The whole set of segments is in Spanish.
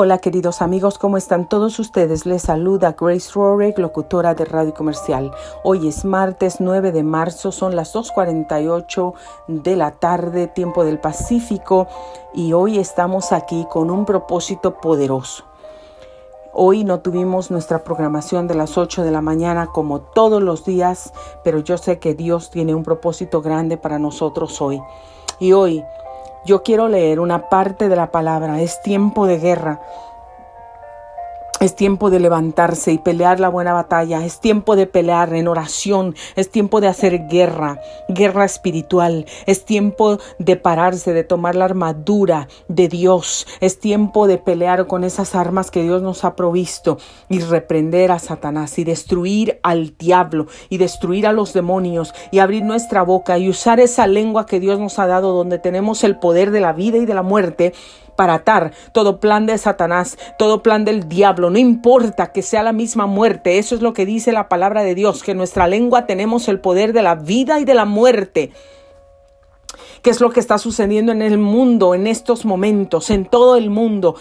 Hola queridos amigos, ¿cómo están todos ustedes? Les saluda Grace Rorick, locutora de Radio Comercial. Hoy es martes 9 de marzo, son las 2.48 de la tarde, tiempo del Pacífico, y hoy estamos aquí con un propósito poderoso. Hoy no tuvimos nuestra programación de las 8 de la mañana como todos los días, pero yo sé que Dios tiene un propósito grande para nosotros hoy. Y hoy yo quiero leer una parte de la palabra. Es tiempo de guerra. Es tiempo de levantarse y pelear la buena batalla. Es tiempo de pelear en oración. Es tiempo de hacer guerra, guerra espiritual. Es tiempo de pararse, de tomar la armadura de Dios. Es tiempo de pelear con esas armas que Dios nos ha provisto y reprender a Satanás y destruir al diablo y destruir a los demonios y abrir nuestra boca y usar esa lengua que Dios nos ha dado donde tenemos el poder de la vida y de la muerte para atar todo plan de Satanás, todo plan del diablo, no importa que sea la misma muerte, eso es lo que dice la palabra de Dios, que en nuestra lengua tenemos el poder de la vida y de la muerte. ¿Qué es lo que está sucediendo en el mundo en estos momentos, en todo el mundo?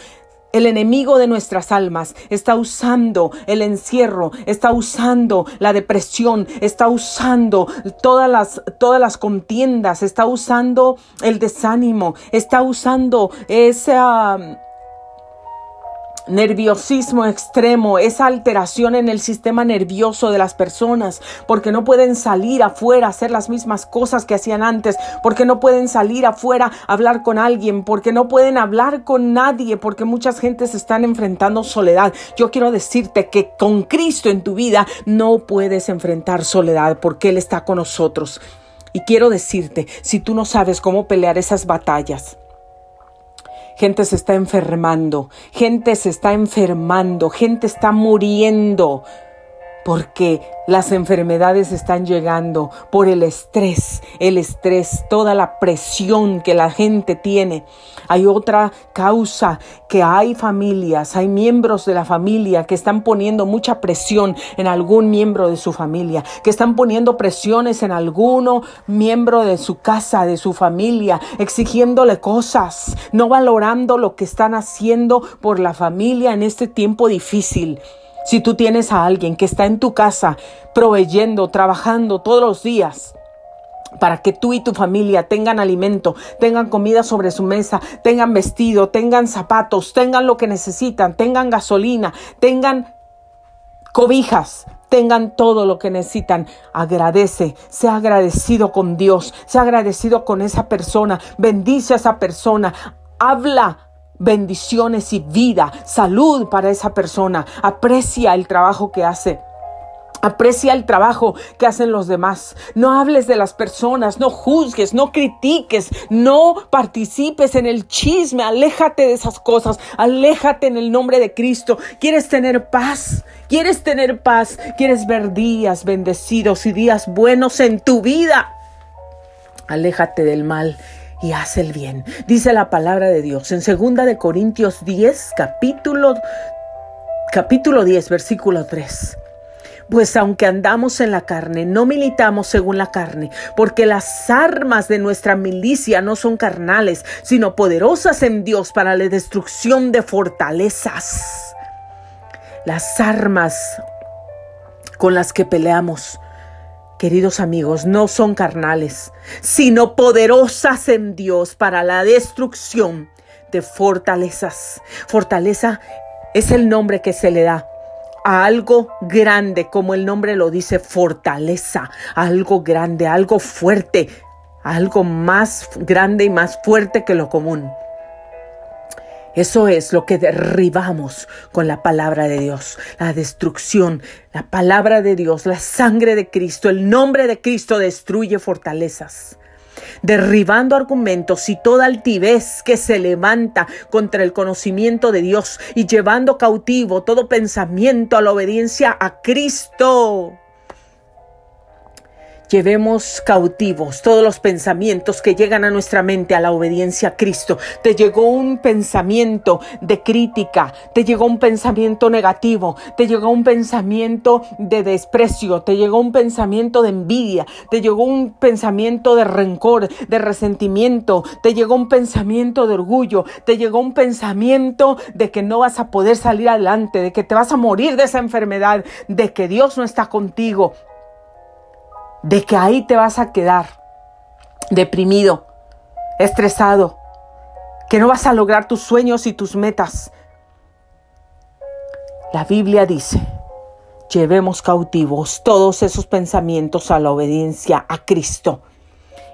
El enemigo de nuestras almas está usando el encierro, está usando la depresión, está usando todas las, todas las contiendas, está usando el desánimo, está usando esa nerviosismo extremo, esa alteración en el sistema nervioso de las personas, porque no pueden salir afuera a hacer las mismas cosas que hacían antes, porque no pueden salir afuera a hablar con alguien, porque no pueden hablar con nadie, porque muchas gentes están enfrentando soledad. Yo quiero decirte que con Cristo en tu vida no puedes enfrentar soledad, porque Él está con nosotros. Y quiero decirte, si tú no sabes cómo pelear esas batallas, gente se está enfermando, gente se está enfermando, gente está muriendo porque las enfermedades están llegando por el estrés, el estrés, toda la presión que la gente tiene. Hay otra causa que hay familias, hay miembros de la familia que están poniendo mucha presión en algún miembro de su familia, que están poniendo presiones en alguno miembro de su casa, de su familia, exigiéndole cosas, no valorando lo que están haciendo por la familia en este tiempo difícil. Si tú tienes a alguien que está en tu casa proveyendo, trabajando todos los días, para que tú y tu familia tengan alimento, tengan comida sobre su mesa, tengan vestido, tengan zapatos, tengan lo que necesitan, tengan gasolina, tengan cobijas, tengan todo lo que necesitan. Agradece, sea agradecido con Dios, sea agradecido con esa persona, bendice a esa persona, habla bendiciones y vida, salud para esa persona. Aprecia el trabajo que hace. Aprecia el trabajo que hacen los demás. No hables de las personas, no juzgues, no critiques, no participes en el chisme. Aléjate de esas cosas. Aléjate en el nombre de Cristo. ¿Quieres tener paz? ¿Quieres tener paz? ¿Quieres ver días bendecidos y días buenos en tu vida? Aléjate del mal y haz el bien. Dice la palabra de Dios en segunda de Corintios 10, capítulo capítulo 10, versículo 3. Pues aunque andamos en la carne, no militamos según la carne, porque las armas de nuestra milicia no son carnales, sino poderosas en Dios para la destrucción de fortalezas. Las armas con las que peleamos queridos amigos, no son carnales, sino poderosas en Dios para la destrucción de fortalezas. Fortaleza es el nombre que se le da a algo grande, como el nombre lo dice, fortaleza, algo grande, algo fuerte, algo más grande y más fuerte que lo común. Eso es lo que derribamos con la palabra de Dios, la destrucción, la palabra de Dios, la sangre de Cristo, el nombre de Cristo destruye fortalezas. Derribando argumentos y toda altivez que se levanta contra el conocimiento de Dios y llevando cautivo todo pensamiento a la obediencia a Cristo Llevemos cautivos todos los pensamientos que llegan a nuestra mente a la obediencia a Cristo. Te llegó un pensamiento de crítica, te llegó un pensamiento negativo, te llegó un pensamiento de desprecio, te llegó un pensamiento de envidia, te llegó un pensamiento de rencor, de resentimiento, te llegó un pensamiento de orgullo, te llegó un pensamiento de que no vas a poder salir adelante, de que te vas a morir de esa enfermedad, de que Dios no está contigo de que ahí te vas a quedar deprimido, estresado, que no vas a lograr tus sueños y tus metas. La Biblia dice, llevemos cautivos todos esos pensamientos a la obediencia a Cristo.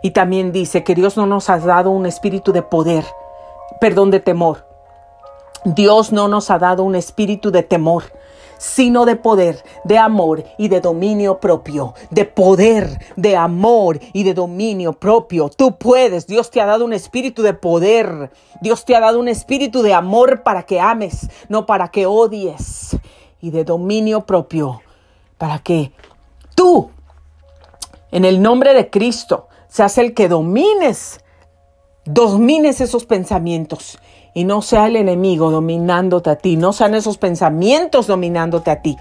Y también dice que Dios no nos ha dado un espíritu de poder, perdón, de temor. Dios no nos ha dado un espíritu de temor, sino de poder, de amor y de dominio propio, de poder, de amor y de dominio propio. Tú puedes, Dios te ha dado un espíritu de poder, Dios te ha dado un espíritu de amor para que ames, no para que odies, y de dominio propio, para que tú, en el nombre de Cristo, seas el que domines, domines esos pensamientos y no sea el enemigo dominándote a ti, no sean esos pensamientos dominándote a ti,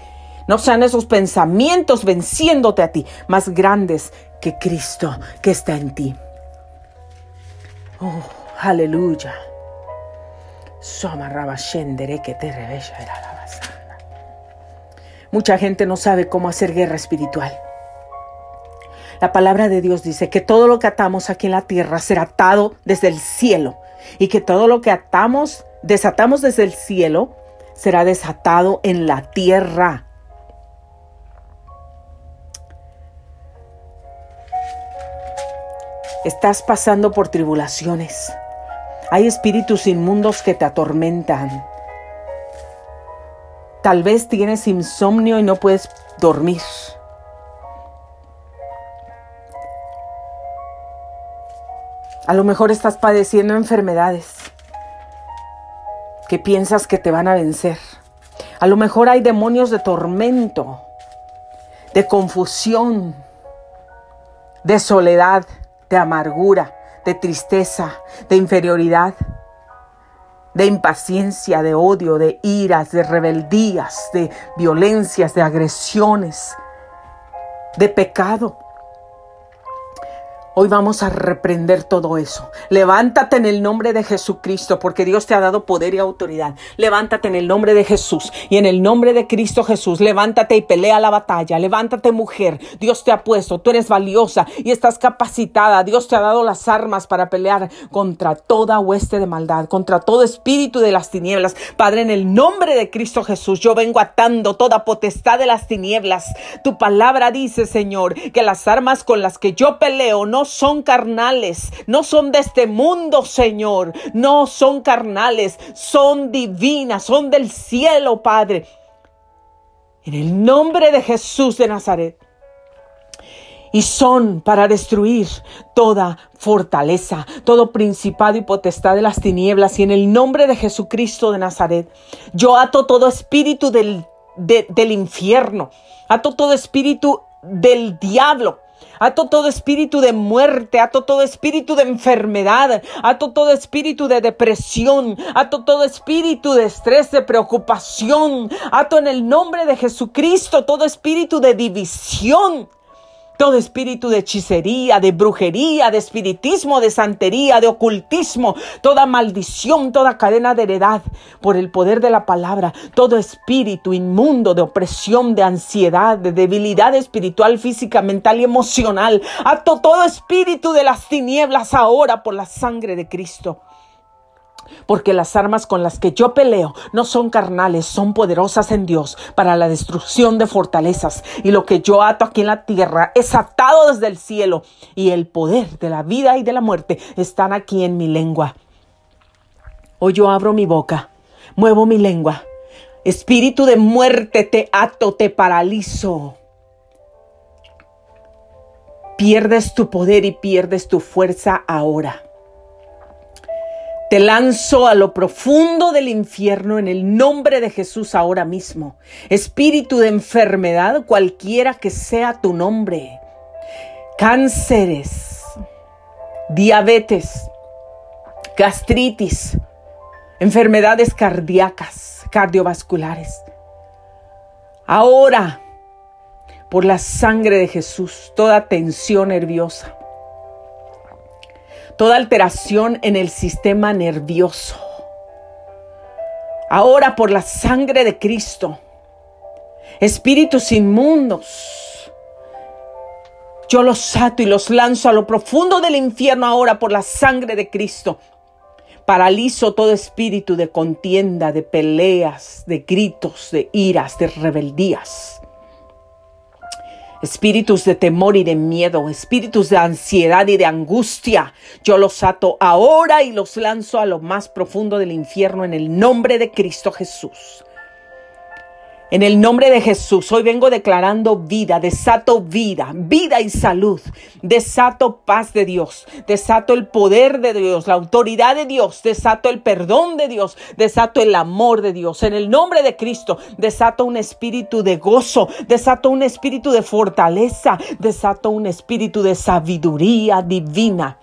no sean esos pensamientos venciéndote a ti, más grandes que Cristo que está en ti. Oh, aleluya. Mucha gente no sabe cómo hacer guerra espiritual. La palabra de Dios dice que todo lo que atamos aquí en la tierra será atado desde el cielo y que todo lo que atamos, desatamos desde el cielo, será desatado en la tierra. Estás pasando por tribulaciones. Hay espíritus inmundos que te atormentan. Tal vez tienes insomnio y no puedes dormir. A lo mejor estás padeciendo enfermedades que piensas que te van a vencer. A lo mejor hay demonios de tormento, de confusión, de soledad, de amargura, de tristeza, de inferioridad, de impaciencia, de odio, de iras, de rebeldías, de violencias, de agresiones, de pecado. Hoy vamos a reprender todo eso. Levántate en el nombre de Jesucristo, porque Dios te ha dado poder y autoridad. Levántate en el nombre de Jesús y en el nombre de Cristo Jesús. Levántate y pelea la batalla. Levántate mujer. Dios te ha puesto. Tú eres valiosa y estás capacitada. Dios te ha dado las armas para pelear contra toda hueste de maldad, contra todo espíritu de las tinieblas. Padre, en el nombre de Cristo Jesús, yo vengo atando toda potestad de las tinieblas. Tu palabra dice, Señor, que las armas con las que yo peleo no son carnales, no son de este mundo, Señor, no son carnales, son divinas, son del cielo, Padre. En el nombre de Jesús de Nazaret. Y son para destruir toda fortaleza, todo principado y potestad de las tinieblas. Y en el nombre de Jesucristo de Nazaret, yo ato todo espíritu del, del infierno, ato todo espíritu del diablo Ato todo espíritu de muerte, ato todo espíritu de enfermedad, ato todo espíritu de depresión, ato todo espíritu de estrés, de preocupación, ato en el nombre de Jesucristo todo espíritu de división todo espíritu de hechicería, de brujería, de espiritismo, de santería, de ocultismo, toda maldición, toda cadena de heredad por el poder de la palabra, todo espíritu inmundo de opresión, de ansiedad, de debilidad espiritual, física, mental y emocional. Ato todo espíritu de las tinieblas ahora por la sangre de Cristo. Porque las armas con las que yo peleo no son carnales, son poderosas en Dios para la destrucción de fortalezas. Y lo que yo ato aquí en la tierra es atado desde el cielo. Y el poder de la vida y de la muerte están aquí en mi lengua. Hoy yo abro mi boca, muevo mi lengua. Espíritu de muerte, te ato, te paralizo. Pierdes tu poder y pierdes tu fuerza ahora. Te lanzo a lo profundo del infierno en el nombre de Jesús ahora mismo. Espíritu de enfermedad, cualquiera que sea tu nombre. cánceres, diabetes, gastritis, enfermedades cardíacas, cardiovasculares. Ahora, por la sangre de Jesús, toda tensión nerviosa, toda alteración en el sistema nervioso. Ahora, por la sangre de Cristo, espíritus inmundos, yo los ato y los lanzo a lo profundo del infierno ahora por la sangre de Cristo. Paralizo todo espíritu de contienda, de peleas, de gritos, de iras, de rebeldías. Espíritus de temor y de miedo, espíritus de ansiedad y de angustia, yo los ato ahora y los lanzo a lo más profundo del infierno en el nombre de Cristo Jesús. En el nombre de Jesús, hoy vengo declarando vida, desato vida, vida y salud, desato paz de Dios, desato el poder de Dios, la autoridad de Dios, desato el perdón de Dios, desato el amor de Dios. En el nombre de Cristo, desato un espíritu de gozo, desato un espíritu de fortaleza, desato un espíritu de sabiduría divina.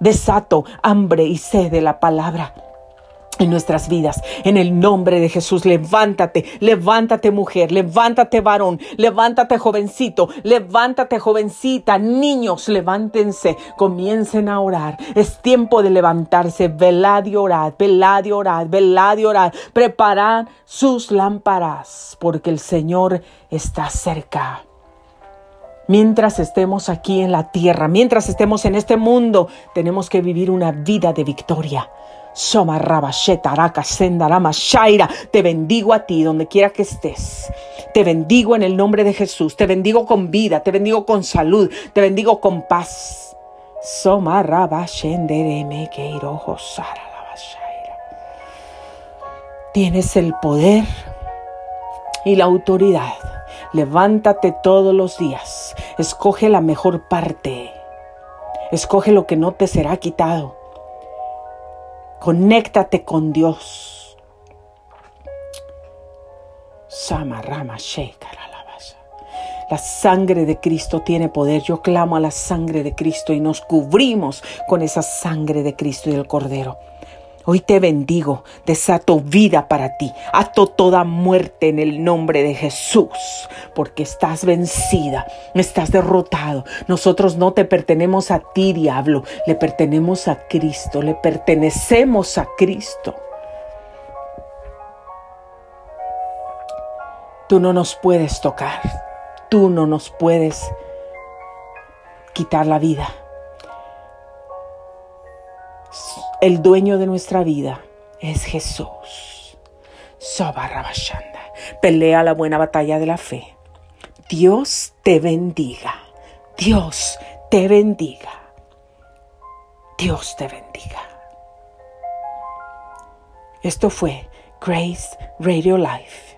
Desato hambre y sed de la palabra en nuestras vidas. En el nombre de Jesús, levántate, levántate mujer, levántate varón, levántate jovencito, levántate jovencita, niños, levántense, comiencen a orar. Es tiempo de levantarse, velad y orad, velad y orad, velad y orad. Preparad sus lámparas, porque el Señor está cerca. Mientras estemos aquí en la tierra, mientras estemos en este mundo, tenemos que vivir una vida de victoria te bendigo a ti donde quiera que estés. Te bendigo en el nombre de Jesús. Te bendigo con vida, te bendigo con salud, te bendigo con paz. Tienes el poder y la autoridad. Levántate todos los días. Escoge la mejor parte. Escoge lo que no te será quitado. Conéctate con Dios. La sangre de Cristo tiene poder. Yo clamo a la sangre de Cristo y nos cubrimos con esa sangre de Cristo y del Cordero. Hoy te bendigo, desato vida para ti, ato toda muerte en el nombre de Jesús, porque estás vencida, estás derrotado. Nosotros no te pertenemos a ti, diablo, le pertenemos a Cristo, le pertenecemos a Cristo. Tú no nos puedes tocar, tú no nos puedes quitar la vida el dueño de nuestra vida es Jesús. Pelea la buena batalla de la fe. Dios te bendiga. Dios te bendiga. Dios te bendiga. Esto fue Grace Radio Life.